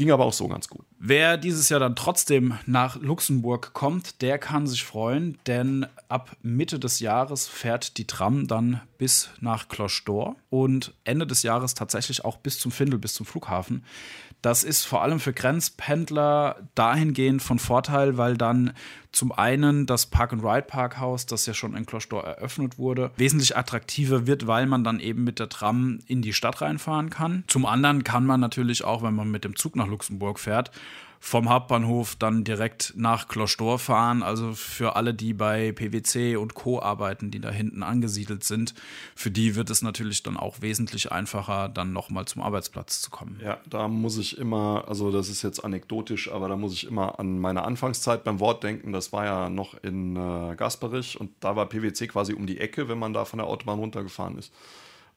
C: Ging aber auch so ganz gut.
A: Wer dieses Jahr dann trotzdem nach Luxemburg kommt, der kann sich freuen, denn ab Mitte des Jahres fährt die Tram dann bis nach Cloche d'Or und Ende des Jahres tatsächlich auch bis zum Findel, bis zum Flughafen. Das ist vor allem für Grenzpendler dahingehend von Vorteil, weil dann zum einen das Park-and-Ride-Parkhaus, das ja schon in Kloschdor eröffnet wurde, wesentlich attraktiver wird, weil man dann eben mit der Tram in die Stadt reinfahren kann. Zum anderen kann man natürlich auch, wenn man mit dem Zug nach Luxemburg fährt, vom Hauptbahnhof dann direkt nach Kloschdor fahren. Also für alle, die bei PwC und Co. arbeiten, die da hinten angesiedelt sind, für die wird es natürlich dann auch wesentlich einfacher, dann nochmal zum Arbeitsplatz zu kommen.
C: Ja, da muss ich immer, also das ist jetzt anekdotisch, aber da muss ich immer an meine Anfangszeit beim Wort denken. Das war ja noch in äh, Gasperich und da war PwC quasi um die Ecke, wenn man da von der Autobahn runtergefahren ist.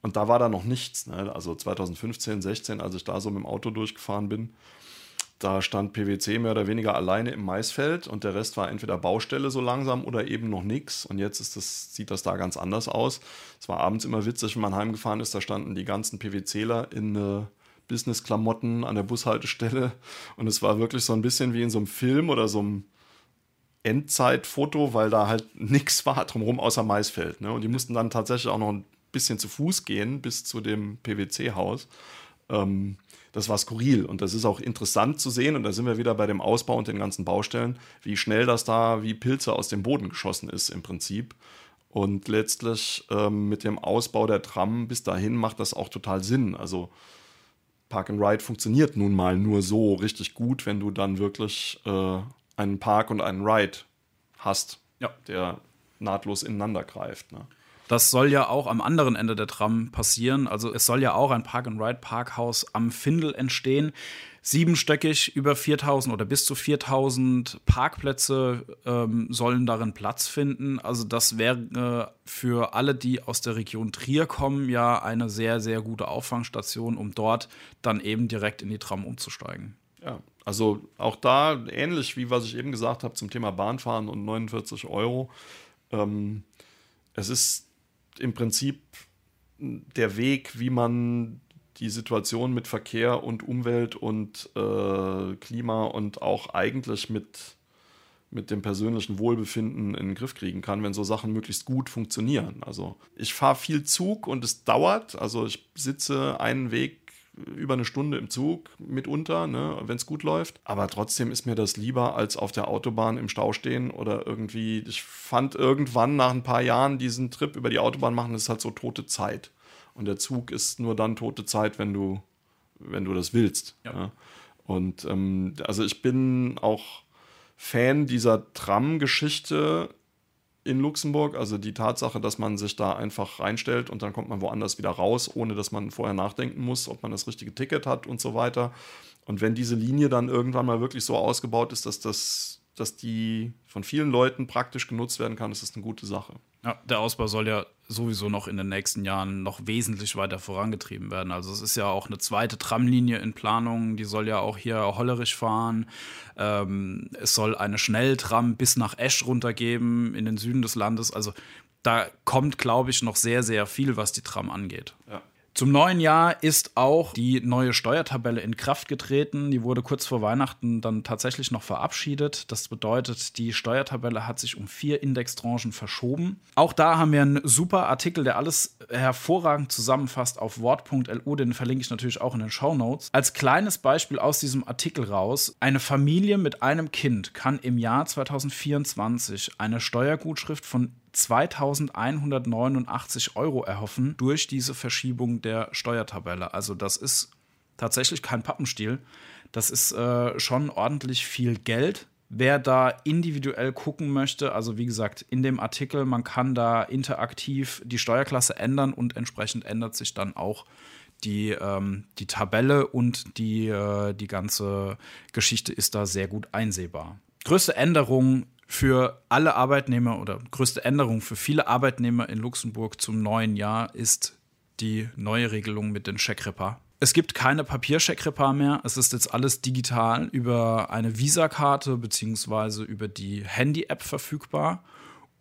C: Und da war da noch nichts. Ne? Also 2015, 16, als ich da so mit dem Auto durchgefahren bin, da stand PwC mehr oder weniger alleine im Maisfeld und der Rest war entweder Baustelle so langsam oder eben noch nichts. Und jetzt ist das, sieht das da ganz anders aus. Es war abends immer witzig, wenn man heimgefahren ist, da standen die ganzen PwCler in äh, Business-Klamotten an der Bushaltestelle. Und es war wirklich so ein bisschen wie in so einem Film oder so einem Endzeitfoto, weil da halt nichts war drumherum außer Maisfeld. Ne? Und die mussten dann tatsächlich auch noch ein bisschen zu Fuß gehen bis zu dem PwC-Haus. Ähm, das war skurril und das ist auch interessant zu sehen und da sind wir wieder bei dem Ausbau und den ganzen Baustellen, wie schnell das da wie Pilze aus dem Boden geschossen ist im Prinzip. Und letztlich ähm, mit dem Ausbau der Tram bis dahin macht das auch total Sinn. Also Park and Ride funktioniert nun mal nur so richtig gut, wenn du dann wirklich äh, einen Park und einen Ride hast, ja. der nahtlos ineinander greift. Ne?
A: Das soll ja auch am anderen Ende der Tram passieren. Also es soll ja auch ein Park-and-Ride-Parkhaus am Findel entstehen. Siebenstöckig, über 4000 oder bis zu 4000 Parkplätze ähm, sollen darin Platz finden. Also das wäre äh, für alle, die aus der Region Trier kommen, ja eine sehr, sehr gute Auffangstation, um dort dann eben direkt in die Tram umzusteigen.
C: Ja, also auch da ähnlich wie was ich eben gesagt habe zum Thema Bahnfahren und 49 Euro. Ähm, es ist im Prinzip der Weg, wie man die Situation mit Verkehr und Umwelt und äh, Klima und auch eigentlich mit, mit dem persönlichen Wohlbefinden in den Griff kriegen kann, wenn so Sachen möglichst gut funktionieren. Also ich fahre viel Zug und es dauert. Also ich sitze einen Weg über eine Stunde im Zug mitunter, ne, wenn es gut läuft. Aber trotzdem ist mir das lieber, als auf der Autobahn im Stau stehen oder irgendwie. Ich fand irgendwann nach ein paar Jahren diesen Trip über die Autobahn machen, das ist halt so tote Zeit. Und der Zug ist nur dann tote Zeit, wenn du, wenn du das willst. Ja. Ja. Und ähm, also ich bin auch Fan dieser Tram-Geschichte in Luxemburg. Also die Tatsache, dass man sich da einfach reinstellt und dann kommt man woanders wieder raus, ohne dass man vorher nachdenken muss, ob man das richtige Ticket hat und so weiter. Und wenn diese Linie dann irgendwann mal wirklich so ausgebaut ist, dass das dass die von vielen Leuten praktisch genutzt werden kann, ist das eine gute Sache.
A: Ja, der Ausbau soll ja sowieso noch in den nächsten Jahren noch wesentlich weiter vorangetrieben werden. Also es ist ja auch eine zweite Tramlinie in Planung, die soll ja auch hier Hollerich fahren. Ähm, es soll eine Schnelltram bis nach Esch runtergeben in den Süden des Landes. Also da kommt, glaube ich, noch sehr, sehr viel, was die Tram angeht.
C: Ja.
A: Zum neuen Jahr ist auch die neue Steuertabelle in Kraft getreten. Die wurde kurz vor Weihnachten dann tatsächlich noch verabschiedet. Das bedeutet, die Steuertabelle hat sich um vier Indextranchen verschoben. Auch da haben wir einen super Artikel, der alles hervorragend zusammenfasst auf wort.lu. Den verlinke ich natürlich auch in den Show Notes. Als kleines Beispiel aus diesem Artikel raus: Eine Familie mit einem Kind kann im Jahr 2024 eine Steuergutschrift von 2189 Euro erhoffen durch diese Verschiebung der Steuertabelle. Also das ist tatsächlich kein Pappenstiel. Das ist äh, schon ordentlich viel Geld. Wer da individuell gucken möchte, also wie gesagt, in dem Artikel, man kann da interaktiv die Steuerklasse ändern und entsprechend ändert sich dann auch die, ähm, die Tabelle und die, äh, die ganze Geschichte ist da sehr gut einsehbar. Größte Änderung für alle Arbeitnehmer oder größte Änderung für viele Arbeitnehmer in Luxemburg zum neuen Jahr ist die neue Regelung mit den Checkrepa. Es gibt keine Papiercheckrepa mehr. Es ist jetzt alles digital über eine Visakarte bzw. über die Handy-App verfügbar.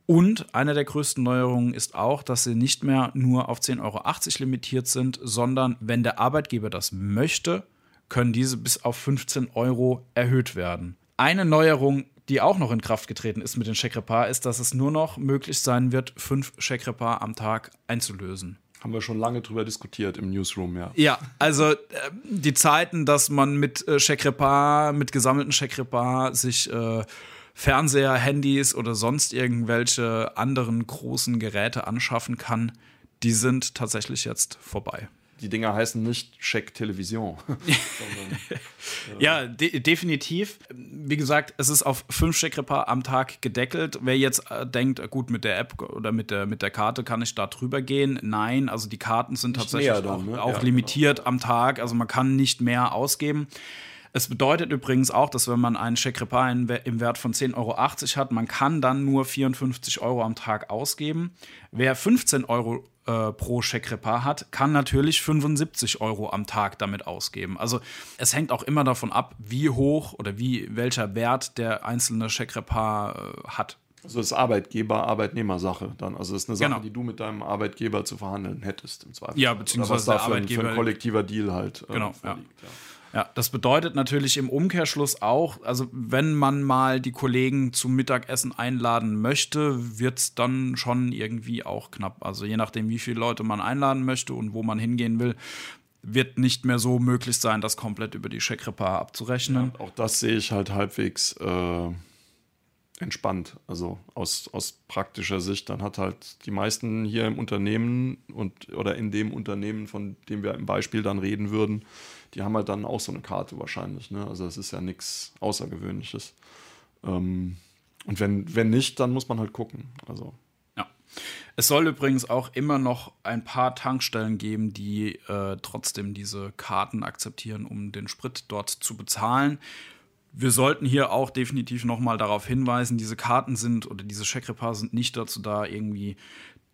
A: Und eine der größten Neuerungen ist auch, dass sie nicht mehr nur auf 10,80 Euro limitiert sind, sondern wenn der Arbeitgeber das möchte, können diese bis auf 15 Euro erhöht werden. Eine Neuerung die auch noch in Kraft getreten ist mit den Checkrepar, ist, dass es nur noch möglich sein wird, fünf Checkrepar am Tag einzulösen.
C: Haben wir schon lange drüber diskutiert im Newsroom, ja.
A: Ja, also äh, die Zeiten, dass man mit äh, Checkrepar, mit gesammelten Checkrepar sich äh, Fernseher, Handys oder sonst irgendwelche anderen großen Geräte anschaffen kann, die sind tatsächlich jetzt vorbei
C: die Dinger heißen nicht Check Television. [laughs]
A: ja, de definitiv. Wie gesagt, es ist auf fünf Checkrepa am Tag gedeckelt. Wer jetzt äh, denkt, gut, mit der App oder mit der, mit der Karte kann ich da drüber gehen. Nein, also die Karten sind nicht tatsächlich dann, auch, ne? auch ja, limitiert genau. am Tag. Also man kann nicht mehr ausgeben. Es bedeutet übrigens auch, dass wenn man einen Checkrepa im Wert von 10,80 Euro hat, man kann dann nur 54 Euro am Tag ausgeben. Wer 15 Euro äh, pro Checkrepa hat, kann natürlich 75 Euro am Tag damit ausgeben. Also es hängt auch immer davon ab, wie hoch oder wie welcher Wert der einzelne Checkrepa äh, hat.
C: Also das ist Arbeitgeber-Arbeitnehmer-Sache dann. Also das ist eine Sache, genau. die du mit deinem Arbeitgeber zu verhandeln hättest im Zweifel.
A: Ja, beziehungsweise
C: was da für, ein, für ein kollektiver Deal halt
A: äh, genau, vorliegt. Ja. ja. Ja, das bedeutet natürlich im Umkehrschluss auch, also wenn man mal die Kollegen zum Mittagessen einladen möchte, wird es dann schon irgendwie auch knapp. Also je nachdem, wie viele Leute man einladen möchte und wo man hingehen will, wird nicht mehr so möglich sein, das komplett über die Checkrepa abzurechnen.
C: Ja, auch das sehe ich halt halbwegs äh, entspannt. Also aus, aus praktischer Sicht, dann hat halt die meisten hier im Unternehmen und oder in dem Unternehmen, von dem wir im Beispiel dann reden würden, die haben halt dann auch so eine Karte wahrscheinlich. Ne? Also es ist ja nichts Außergewöhnliches. Ähm, und wenn, wenn nicht, dann muss man halt gucken. Also.
A: Ja. Es soll übrigens auch immer noch ein paar Tankstellen geben, die äh, trotzdem diese Karten akzeptieren, um den Sprit dort zu bezahlen. Wir sollten hier auch definitiv nochmal darauf hinweisen, diese Karten sind oder diese Checkrepars sind nicht dazu da, irgendwie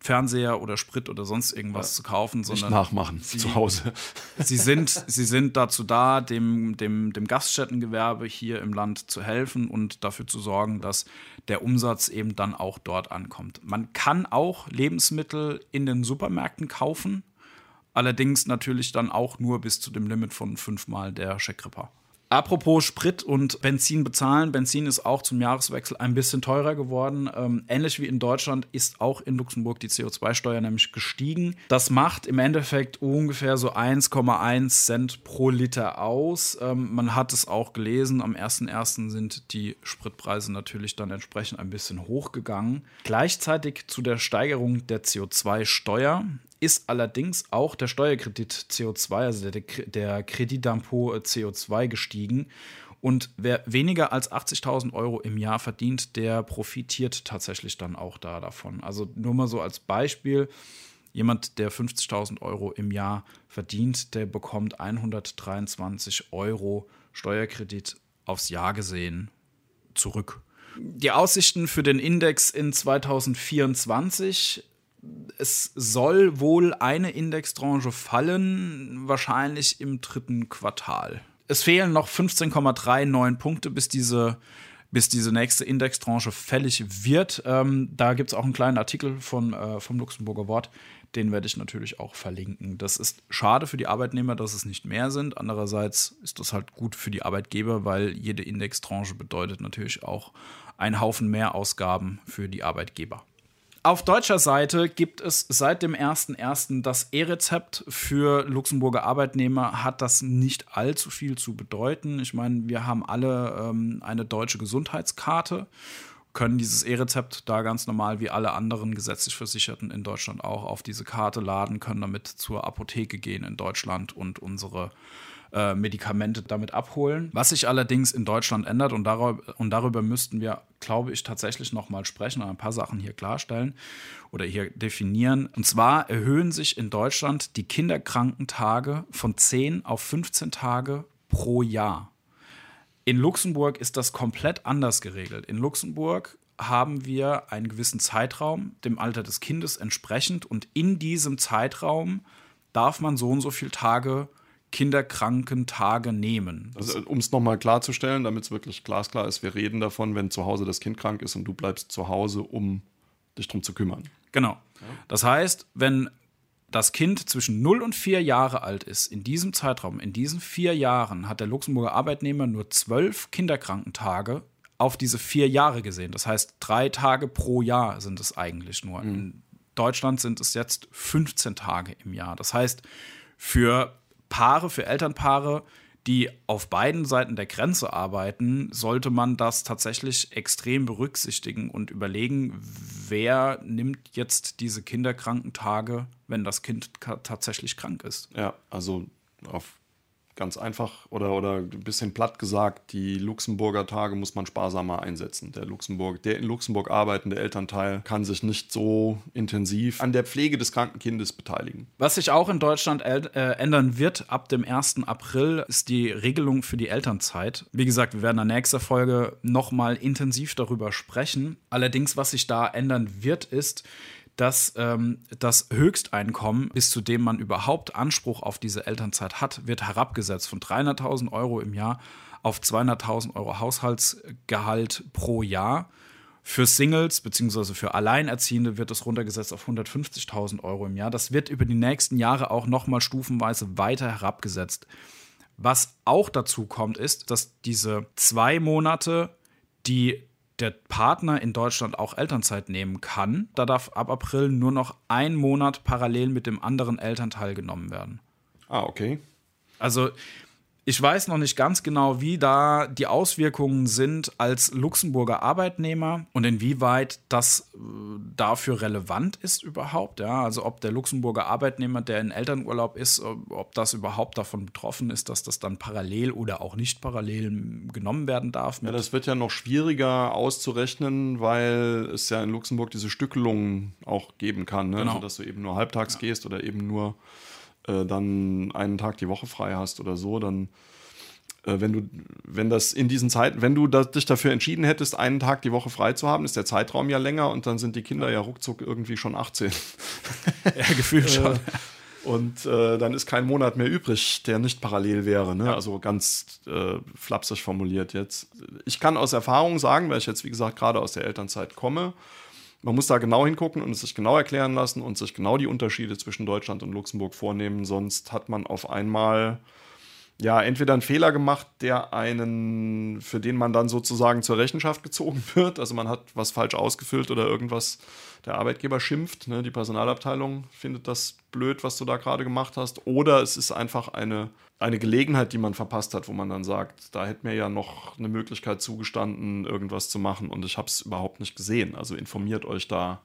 A: Fernseher oder Sprit oder sonst irgendwas ja, zu kaufen, sondern
C: nachmachen
A: sie,
C: zu Hause. [laughs]
A: sie sind, sie sind dazu da, dem, dem, dem Gaststättengewerbe hier im Land zu helfen und dafür zu sorgen, dass der Umsatz eben dann auch dort ankommt. Man kann auch Lebensmittel in den Supermärkten kaufen, allerdings natürlich dann auch nur bis zu dem Limit von fünfmal der Checkripper. Apropos Sprit und Benzin bezahlen. Benzin ist auch zum Jahreswechsel ein bisschen teurer geworden. Ähm, ähnlich wie in Deutschland ist auch in Luxemburg die CO2-Steuer nämlich gestiegen. Das macht im Endeffekt ungefähr so 1,1 Cent pro Liter aus. Ähm, man hat es auch gelesen. Am 1.1. sind die Spritpreise natürlich dann entsprechend ein bisschen hochgegangen. Gleichzeitig zu der Steigerung der CO2-Steuer ist allerdings auch der Steuerkredit CO2, also der, der Kreditdampo CO2 gestiegen. Und wer weniger als 80.000 Euro im Jahr verdient, der profitiert tatsächlich dann auch da davon. Also nur mal so als Beispiel. Jemand, der 50.000 Euro im Jahr verdient, der bekommt 123 Euro Steuerkredit aufs Jahr gesehen zurück. Die Aussichten für den Index in 2024 es soll wohl eine Indextranche fallen, wahrscheinlich im dritten Quartal. Es fehlen noch 15,39 Punkte, bis diese, bis diese nächste Indextranche fällig wird. Ähm, da gibt es auch einen kleinen Artikel von, äh, vom Luxemburger Wort, den werde ich natürlich auch verlinken. Das ist schade für die Arbeitnehmer, dass es nicht mehr sind. Andererseits ist das halt gut für die Arbeitgeber, weil jede Indextranche bedeutet natürlich auch einen Haufen mehr Ausgaben für die Arbeitgeber. Auf deutscher Seite gibt es seit dem 01.01. das E-Rezept für Luxemburger Arbeitnehmer. Hat das nicht allzu viel zu bedeuten. Ich meine, wir haben alle ähm, eine deutsche Gesundheitskarte können dieses E-Rezept da ganz normal wie alle anderen gesetzlich Versicherten in Deutschland auch auf diese Karte laden, können damit zur Apotheke gehen in Deutschland und unsere äh, Medikamente damit abholen. Was sich allerdings in Deutschland ändert und darüber, und darüber müssten wir, glaube ich, tatsächlich nochmal sprechen und ein paar Sachen hier klarstellen oder hier definieren. Und zwar erhöhen sich in Deutschland die Kinderkrankentage von 10 auf 15 Tage pro Jahr. In Luxemburg ist das komplett anders geregelt. In Luxemburg haben wir einen gewissen Zeitraum, dem Alter des Kindes entsprechend, und in diesem Zeitraum darf man so und so viele Tage Kinderkrankentage nehmen.
C: Also, um es nochmal klarzustellen, damit es wirklich glasklar ist, wir reden davon, wenn zu Hause das Kind krank ist und du bleibst zu Hause, um dich darum zu kümmern.
A: Genau. Das heißt, wenn das Kind zwischen 0 und 4 Jahre alt ist, in diesem Zeitraum, in diesen vier Jahren, hat der Luxemburger Arbeitnehmer nur zwölf Kinderkrankentage auf diese vier Jahre gesehen. Das heißt, drei Tage pro Jahr sind es eigentlich nur. Mhm. In Deutschland sind es jetzt 15 Tage im Jahr. Das heißt, für Paare, für Elternpaare die auf beiden Seiten der Grenze arbeiten, sollte man das tatsächlich extrem berücksichtigen und überlegen, wer nimmt jetzt diese Kinderkrankentage, wenn das Kind tatsächlich krank ist.
C: Ja, also auf Ganz einfach oder, oder ein bisschen platt gesagt, die Luxemburger Tage muss man sparsamer einsetzen. Der, Luxemburg, der in Luxemburg arbeitende Elternteil kann sich nicht so intensiv an der Pflege des kranken Kindes beteiligen.
A: Was sich auch in Deutschland äh, ändern wird ab dem 1. April, ist die Regelung für die Elternzeit. Wie gesagt, wir werden in der nächsten Folge nochmal intensiv darüber sprechen. Allerdings, was sich da ändern wird, ist, dass ähm, das Höchsteinkommen, bis zu dem man überhaupt Anspruch auf diese Elternzeit hat, wird herabgesetzt von 300.000 Euro im Jahr auf 200.000 Euro Haushaltsgehalt pro Jahr. Für Singles bzw. für Alleinerziehende wird es runtergesetzt auf 150.000 Euro im Jahr. Das wird über die nächsten Jahre auch nochmal stufenweise weiter herabgesetzt. Was auch dazu kommt, ist, dass diese zwei Monate, die der Partner in Deutschland auch Elternzeit nehmen kann. Da darf ab April nur noch ein Monat parallel mit dem anderen Elternteil genommen werden.
C: Ah, okay.
A: Also ich weiß noch nicht ganz genau, wie da die Auswirkungen sind als Luxemburger Arbeitnehmer und inwieweit das äh, dafür relevant ist überhaupt. Ja, also ob der Luxemburger Arbeitnehmer, der in Elternurlaub ist, ob das überhaupt davon betroffen ist, dass das dann parallel oder auch nicht parallel genommen werden darf.
C: Ja, das wird ja noch schwieriger auszurechnen, weil es ja in Luxemburg diese Stückelungen auch geben kann, ne? genau. also, dass du eben nur halbtags ja. gehst oder eben nur äh, dann einen Tag die Woche frei hast oder so, dann äh, wenn du, wenn das in diesen Zeiten, wenn du das, dich dafür entschieden hättest, einen Tag die Woche frei zu haben, ist der Zeitraum ja länger und dann sind die Kinder ja ruckzuck irgendwie schon 18. [laughs]
A: ja, gefühlt schon. Äh,
C: und äh, dann ist kein Monat mehr übrig, der nicht parallel wäre. Ne? Also ganz äh, flapsig formuliert jetzt. Ich kann aus Erfahrung sagen, weil ich jetzt, wie gesagt, gerade aus der Elternzeit komme, man muss da genau hingucken und es sich genau erklären lassen und sich genau die Unterschiede zwischen Deutschland und Luxemburg vornehmen, sonst hat man auf einmal ja entweder einen Fehler gemacht, der einen, für den man dann sozusagen zur Rechenschaft gezogen [laughs] wird. Also man hat was falsch ausgefüllt oder irgendwas der Arbeitgeber schimpft, ne? die Personalabteilung findet das blöd, was du da gerade gemacht hast. Oder es ist einfach eine, eine Gelegenheit, die man verpasst hat, wo man dann sagt, da hätte mir ja noch eine Möglichkeit zugestanden, irgendwas zu machen und ich habe es überhaupt nicht gesehen. Also informiert euch da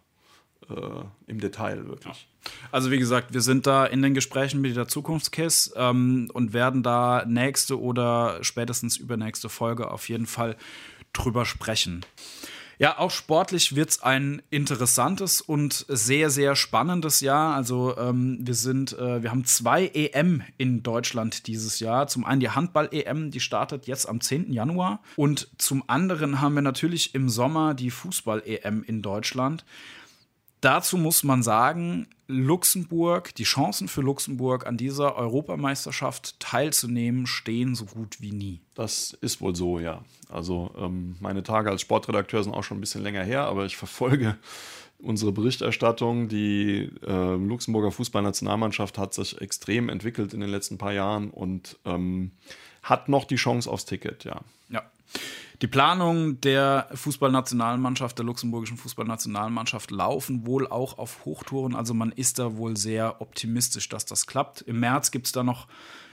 C: äh, im Detail wirklich.
A: Also wie gesagt, wir sind da in den Gesprächen mit der Zukunftskiss ähm, und werden da nächste oder spätestens übernächste Folge auf jeden Fall drüber sprechen. Ja, auch sportlich wird es ein interessantes und sehr, sehr spannendes Jahr. Also ähm, wir sind, äh, wir haben zwei EM in Deutschland dieses Jahr. Zum einen die Handball-EM, die startet jetzt am 10. Januar. Und zum anderen haben wir natürlich im Sommer die Fußball-EM in Deutschland. Dazu muss man sagen, Luxemburg, die Chancen für Luxemburg an dieser Europameisterschaft teilzunehmen, stehen so gut wie nie.
C: Das ist wohl so, ja. Also ähm, meine Tage als Sportredakteur sind auch schon ein bisschen länger her, aber ich verfolge unsere Berichterstattung. Die äh, Luxemburger Fußballnationalmannschaft hat sich extrem entwickelt in den letzten paar Jahren und ähm, hat noch die Chance aufs Ticket, ja.
A: Ja. Die Planungen der Fußballnationalmannschaft, der luxemburgischen Fußballnationalmannschaft laufen wohl auch auf Hochtouren. Also man ist da wohl sehr optimistisch, dass das klappt. Im März gibt es da noch,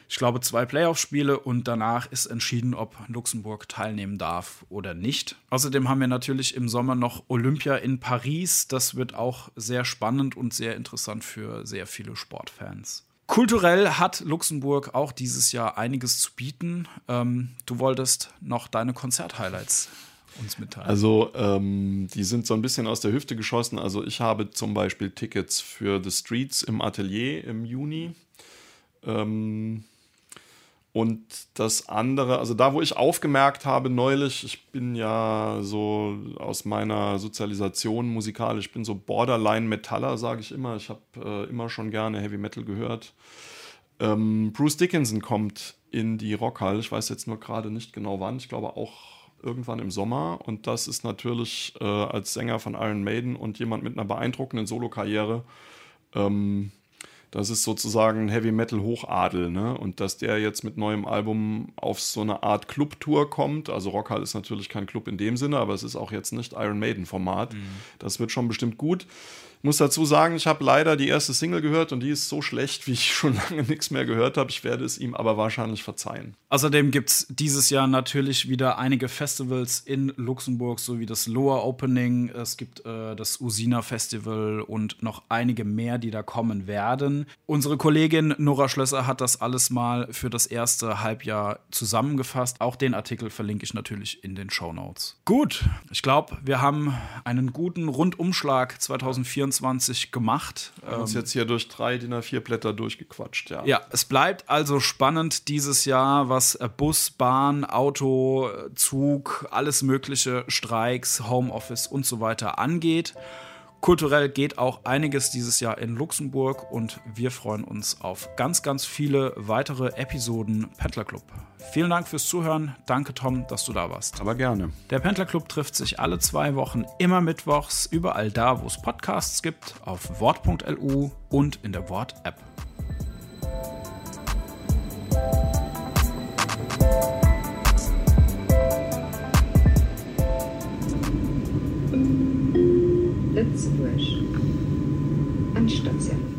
A: ich glaube, zwei Playoff-Spiele und danach ist entschieden, ob Luxemburg teilnehmen darf oder nicht. Außerdem haben wir natürlich im Sommer noch Olympia in Paris. Das wird auch sehr spannend und sehr interessant für sehr viele Sportfans. Kulturell hat Luxemburg auch dieses Jahr einiges zu bieten. Ähm, du wolltest noch deine Konzerthighlights uns mitteilen.
C: Also, ähm, die sind so ein bisschen aus der Hüfte geschossen. Also, ich habe zum Beispiel Tickets für The Streets im Atelier im Juni. Ähm, und das andere, also da, wo ich aufgemerkt habe neulich, ich bin ja so aus meiner Sozialisation musikalisch, ich bin so Borderline-Metaller, sage ich immer. Ich habe äh, immer schon gerne Heavy Metal gehört. Ähm, Bruce Dickinson kommt in die Rockhall. Ich weiß jetzt nur gerade nicht genau wann. Ich glaube auch irgendwann im Sommer. Und das ist natürlich äh, als Sänger von Iron Maiden und jemand mit einer beeindruckenden Solokarriere ähm, das ist sozusagen Heavy Metal Hochadel, ne? Und dass der jetzt mit neuem Album auf so eine Art Clubtour kommt, also Rockhall ist natürlich kein Club in dem Sinne, aber es ist auch jetzt nicht Iron Maiden Format. Mhm. Das wird schon bestimmt gut. Muss dazu sagen, ich habe leider die erste Single gehört und die ist so schlecht, wie ich [laughs] schon lange nichts mehr gehört habe. Ich werde es ihm aber wahrscheinlich verzeihen.
A: Außerdem gibt es dieses Jahr natürlich wieder einige Festivals in Luxemburg, so wie das Lower Opening. Es gibt äh, das Usina Festival und noch einige mehr, die da kommen werden. Unsere Kollegin Nora Schlösser hat das alles mal für das erste Halbjahr zusammengefasst. Auch den Artikel verlinke ich natürlich in den Show Notes. Gut, ich glaube, wir haben einen guten Rundumschlag 2024 24 gemacht.
C: Wir haben uns ähm, jetzt hier durch drei DIN A4 Blätter durchgequatscht, ja.
A: Ja, es bleibt also spannend dieses Jahr, was äh, Bus, Bahn, Auto, Zug, alles mögliche, Streiks, Homeoffice und so weiter angeht. Kulturell geht auch einiges dieses Jahr in Luxemburg und wir freuen uns auf ganz, ganz viele weitere Episoden Pendler Club. Vielen Dank fürs Zuhören. Danke, Tom, dass du da warst.
C: Aber gerne.
A: Der Pendler Club trifft sich alle zwei Wochen immer mittwochs, überall da, wo es Podcasts gibt, auf wort.lu und in der Wort-App. Katzenbusch. An Station.